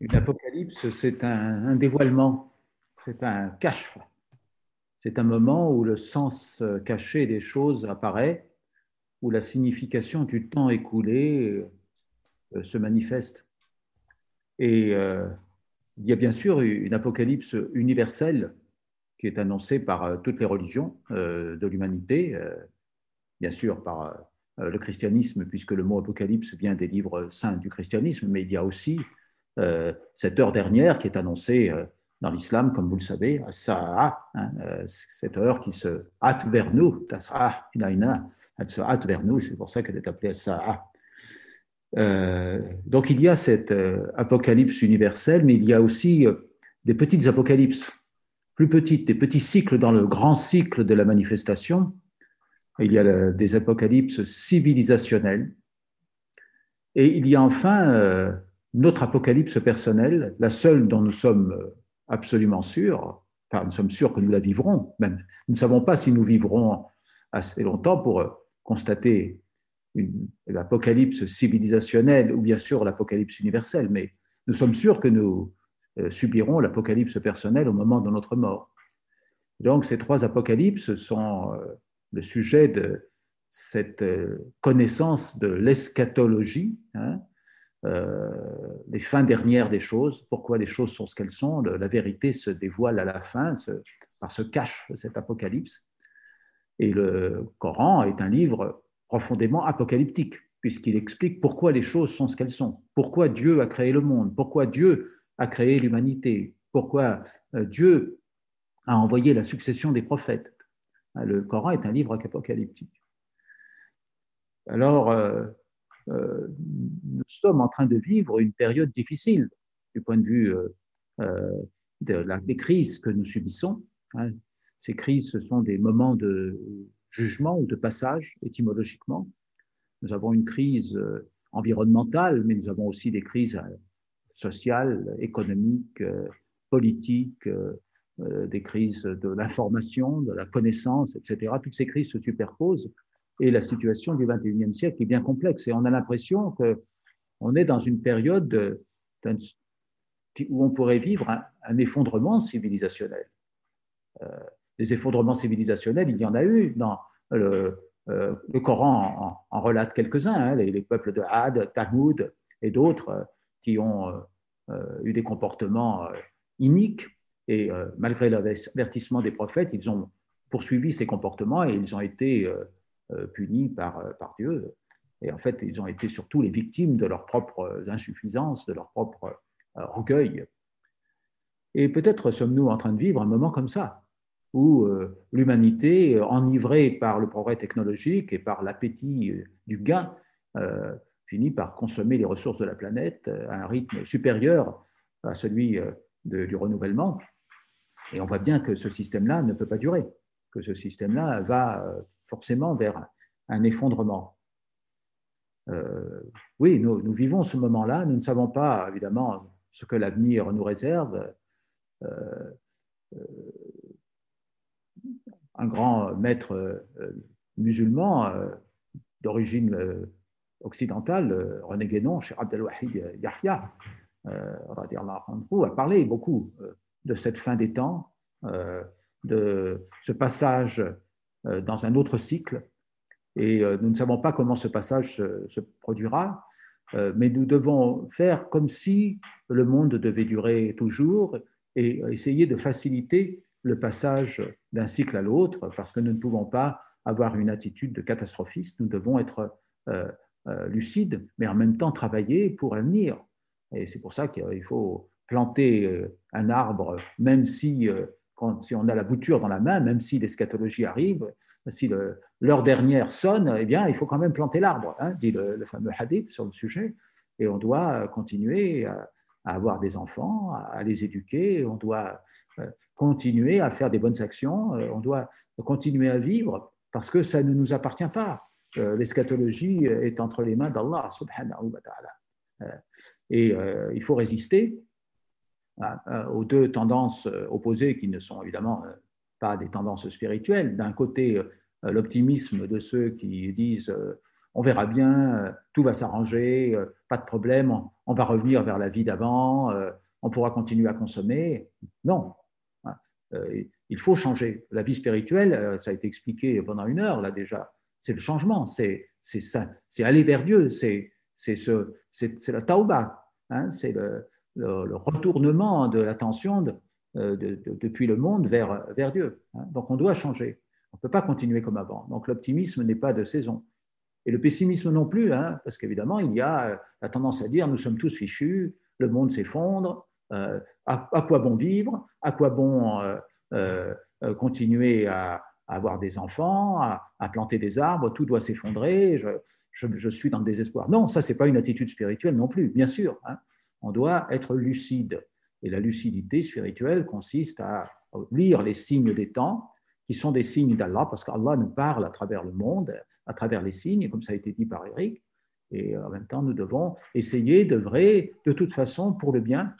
Une apocalypse, c'est un, dévoilement, c'est un cache. C'est un moment où le sens caché des choses apparaît, où la signification du temps écoulé euh, se manifeste. Et euh, il y a bien sûr une apocalypse universelle qui est annoncée par euh, toutes les religions de l'humanité, bien sûr par le christianisme, puisque le mot apocalypse vient des livres saints du christianisme, mais il y a aussi euh, cette heure dernière qui est annoncée euh, dans l'islam, comme vous le savez, hein, euh, cette heure qui se hâte vers nous, elle se hâte vers nous, c'est pour ça qu'elle est appelée Sa'a. donc il y a cette apocalypse universelle, mais il y a aussi des petites apocalypses, plus petites, des petits cycles dans le grand cycle de la manifestation. Il y a des apocalypses civilisationnelles. Et il y a enfin notre apocalypse personnelle, la seule dont nous sommes euh, absolument sûrs, enfin nous sommes sûrs que nous la vivrons, même nous ne savons pas si nous vivrons assez longtemps pour euh, constater l'apocalypse civilisationnelle ou bien sûr l'apocalypse universelle, mais nous sommes sûrs que nous euh, subirons l'apocalypse personnelle au moment de notre mort. Donc ces trois apocalypses sont le sujet de cette connaissance de l'eschatologie, hein, euh, les fins dernières des choses, pourquoi les choses sont ce qu'elles sont. la vérité se dévoile à la fin, par ce cache cet apocalypse. Et le Coran est un livre profondément apocalyptique, puisqu'il explique pourquoi les choses sont ce qu'elles sont, pourquoi Dieu a créé le monde, pourquoi Dieu a créé l'humanité, pourquoi euh, Dieu a envoyé la succession des prophètes. Le Coran est un livre apocalyptique. Alors, euh, nous sommes en train de vivre une période difficile du point de vue euh, euh, des crises que nous subissons. Hein. Ces crises, ce sont des moments de jugement ou de passage étymologiquement. Nous avons une crise environnementale, mais nous avons aussi des crises sociales, économiques, politiques, des crises de l'information, de la connaissance, etc. Toutes ces crises se superposent et la situation du 21e siècle est bien complexe. Et on a l'impression qu'on est dans une période où on pourrait vivre un, effondrement civilisationnel. Euh, les effondrements civilisationnels, il y en a eu dans le, euh, Coran en, relate quelques-uns, hein, les, peuples de Had, Tamoud et d'autres qui ont eu des comportements iniques et euh, malgré l'avertissement des prophètes, ils ont poursuivi ces comportements et ils ont été euh, euh, punis par, par Dieu. Et en fait, ils ont été surtout les victimes de leurs propres insuffisances, de leur propre orgueil. Et peut-être sommes-nous en train de vivre un moment comme ça, où l'humanité, enivrée par le progrès technologique et par l'appétit du gain, finit par consommer les ressources de la planète à un rythme supérieur à celui du renouvellement. Et on voit bien que ce système-là ne peut pas durer, que ce système-là va euh, forcément vers un effondrement. Euh, oui, nous, vivons ce moment-là, nous ne savons pas évidemment ce que l'avenir nous réserve. Euh, un grand maître musulman d'origine occidentale, René Guénon, chez Abdelwahid Yahya, a parlé beaucoup de cette fin des temps, euh, de ce passage euh, dans un autre cycle. Et euh, nous ne savons pas comment ce passage se, produira, mais nous devons faire comme si le monde devait durer toujours et essayer de faciliter le passage d'un cycle à l'autre, parce que nous ne pouvons pas avoir une attitude de catastrophiste, nous devons être lucides, mais en même temps travailler pour l'avenir. Et c'est pour ça qu'il faut planter euh, un arbre, même si, euh, si on a la bouture dans la main, même si l'eschatologie arrive, si l'heure dernière sonne, eh bien, il faut quand même planter l'arbre, hein, dit le, fameux hadith sur le sujet. Et on doit continuer à, avoir des enfants, à, les éduquer, on doit euh, continuer à faire des bonnes actions, on doit continuer à vivre parce que ça ne nous appartient pas. L'eschatologie est entre les mains d'Allah. Et il faut résister euh, aux deux tendances euh, opposées qui ne sont évidemment euh, pas des tendances spirituelles. D'un côté, l'optimisme de ceux qui disent on verra bien, tout va s'arranger, pas de problème, on, va revenir vers la vie d'avant, on pourra continuer à consommer. Non, hein, il faut changer. La vie spirituelle, ça a été expliqué pendant une heure là déjà, c'est le changement, c'est aller vers Dieu, c'est la tauba, hein, c'est le, le, retournement de l'attention euh, depuis le monde vers, vers Dieu. Hein. Donc on doit changer. On ne peut pas continuer comme avant. Donc l'optimisme n'est pas de saison. Et le pessimisme non plus, hein, parce qu'évidemment, il y a euh, la tendance à dire nous sommes tous fichus, le monde s'effondre, euh, à, quoi bon vivre, à quoi bon continuer à, avoir des enfants, à, planter des arbres, tout doit s'effondrer, je, je, suis dans le désespoir. Non, ça, ce n'est pas une attitude spirituelle non plus, bien sûr. Hein on doit être lucide. Et la lucidité spirituelle consiste à lire les signes des temps, qui sont des signes d'Allah, parce qu'Allah nous parle à travers le monde, à travers les signes, comme ça a été dit par Eric. Et en même temps, nous devons essayer d'œuvrer de toute façon pour le bien,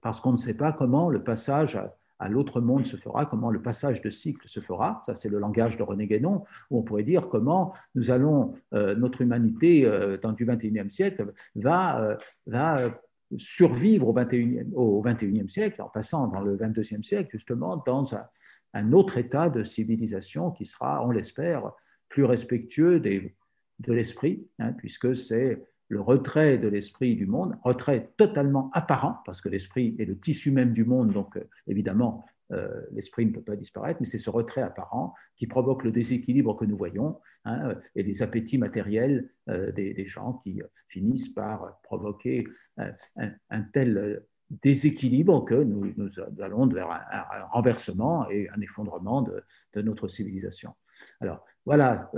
parce qu'on ne sait pas comment le passage à l'autre monde se fera, comment le passage de cycle se fera. Ça, c'est le langage de René Guénon, où on pourrait dire comment nous allons, euh, notre humanité euh, dans du 21e siècle va, euh, va survivre au 21e, au 21e siècle, en passant dans le 22e siècle, justement, dans un, autre état de civilisation qui sera, on l'espère, plus respectueux de l'esprit, hein, puisque c'est le retrait de l'esprit du monde, retrait totalement apparent, parce que l'esprit est le tissu même du monde, donc euh, évidemment, euh, l'esprit ne peut pas disparaître, mais c'est ce retrait apparent qui provoque le déséquilibre que nous voyons hein, et les appétits matériels euh, des, gens qui finissent par provoquer un, tel déséquilibre que nous, allons vers un, renversement et un effondrement de, notre civilisation. Alors voilà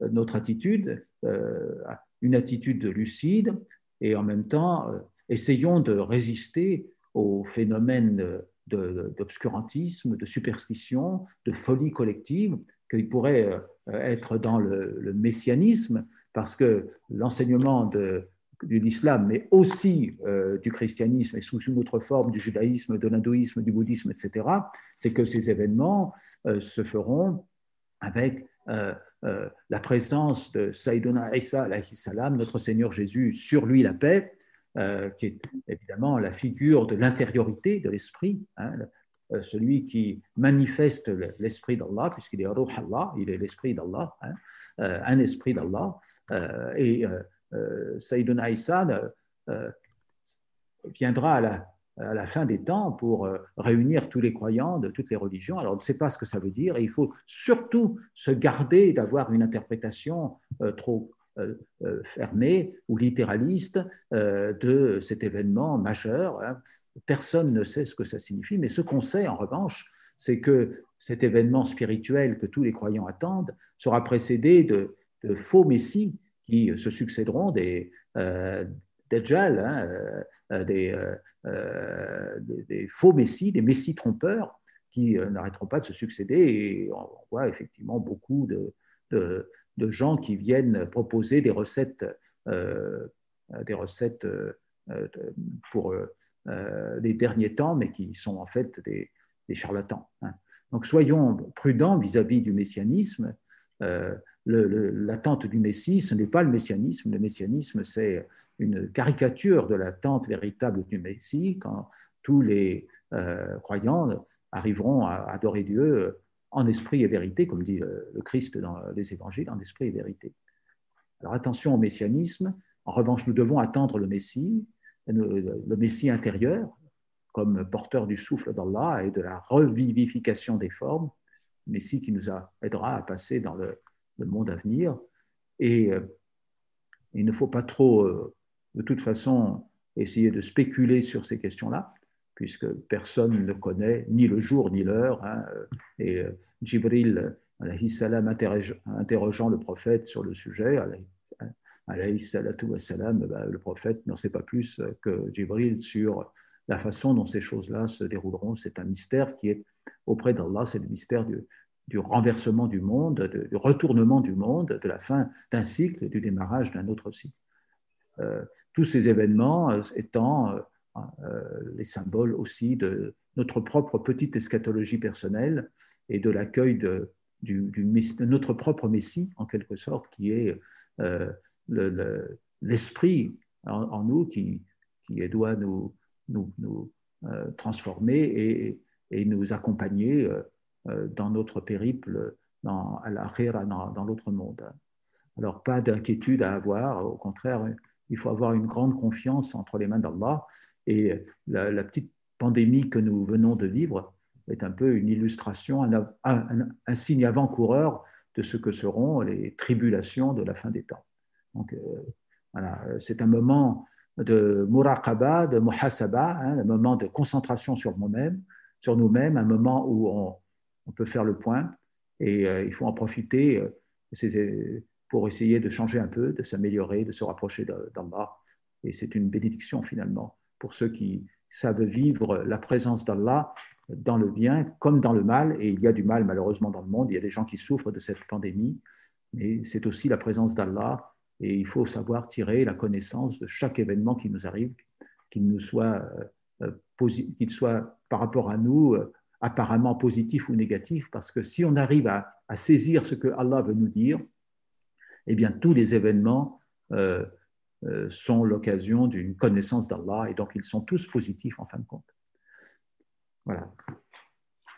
notre attitude, une attitude lucide et en même temps essayons de résister aux phénomènes d'obscurantisme, de, superstition, de folie collective, qu'il pourrait euh, être dans le, messianisme, parce que l'enseignement de, l'islam, mais aussi euh, du christianisme et sous une autre forme du judaïsme, de l'hindouisme, du bouddhisme, etc., c'est que ces événements euh, se feront avec la présence de Saïdona Isa, notre Seigneur Jésus, sur lui la paix, euh, qui est évidemment la figure de l'intériorité de l'esprit, hein, euh, celui qui manifeste l'esprit d'Allah, puisqu'il est Ruh Allah, il est l'esprit d'Allah, hein, euh, un esprit d'Allah. et Sayyidun Aïssa viendra à la, à la fin des temps pour réunir tous les croyants de toutes les religions. Alors, on ne sait pas ce que ça veut dire et il faut surtout se garder d'avoir une interprétation trop euh, euh, fermé ou littéraliste euh, de cet événement majeur. Hein. Personne ne sait ce que ça signifie, mais ce qu'on sait en revanche, c'est que cet événement spirituel que tous les croyants attendent sera précédé de, faux messies qui se succéderont des, euh, hein, des, des, faux messies, des messies trompeurs qui n'arrêteront pas de se succéder. Et on voit effectivement beaucoup de gens qui viennent proposer des recettes, euh, des recettes euh, pour euh, les derniers temps, mais qui sont en fait des, charlatans. Hein. Donc soyons prudents vis-à-vis du messianisme. L'attente du Messie, ce n'est pas le messianisme. Le messianisme, c'est une caricature de l'attente véritable du Messie, quand tous les croyants arriveront à adorer Dieu en esprit et vérité, comme dit le Christ dans les évangiles, en esprit et vérité. Alors attention au messianisme. En revanche, nous devons attendre le Messie, le Messie intérieur, comme porteur du souffle d'Allah et de la revivification des formes, Messie qui nous aidera à passer dans le, monde à venir. Et euh, il ne faut pas trop, euh, de toute façon, essayer de spéculer sur ces questions-là puisque personne ne connaît ni le jour ni l'heure. Hein, et euh, Jibril, salam, interrogeant le prophète sur le sujet, salam, bah, le prophète n'en sait pas plus que Jibril sur la façon dont ces choses-là se dérouleront. C'est un mystère qui est auprès d'Allah, c'est le mystère du, renversement du monde, du retournement du monde, de la fin d'un cycle du démarrage d'un autre cycle. Euh, tous ces événements euh, étant euh, les symboles aussi de notre propre petite eschatologie personnelle et de l'accueil de, notre propre Messie, en quelque sorte, qui est l'esprit en, nous qui, qui doit nous, nous, nous transformer et, et, nous accompagner dans notre périple à la dans, dans l'autre monde. Alors, pas d'inquiétude à avoir, au contraire, il faut avoir une grande confiance entre les mains d'Allah. Et la, petite pandémie que nous venons de vivre est un peu une illustration, un, signe avant-coureur de ce que seront les tribulations de la fin des temps. Donc, euh, voilà, c'est un moment de muraqaba, de muhasaba, hein, un moment de concentration sur nous-mêmes, sur nous-mêmes, un moment où on, peut faire le point et euh, il faut en profiter. Euh, pour essayer de changer un peu, de s'améliorer, de se rapprocher d'en bas. Et c'est une bénédiction finalement pour ceux qui savent vivre la présence d'Allah dans le bien comme dans le mal. Et il y a du mal malheureusement dans le monde. Il y a des gens qui souffrent de cette pandémie, mais c'est aussi la présence d'Allah. Et il faut savoir tirer la connaissance de chaque événement qui nous arrive, qu'il euh, qu'il soit par rapport à nous euh, apparemment positif ou négatif, parce que si on arrive à saisir ce que Allah veut nous dire, eh bien, tous les événements euh, euh, sont l'occasion d'une connaissance d'Allah et donc ils sont tous positifs en fin de compte. Voilà.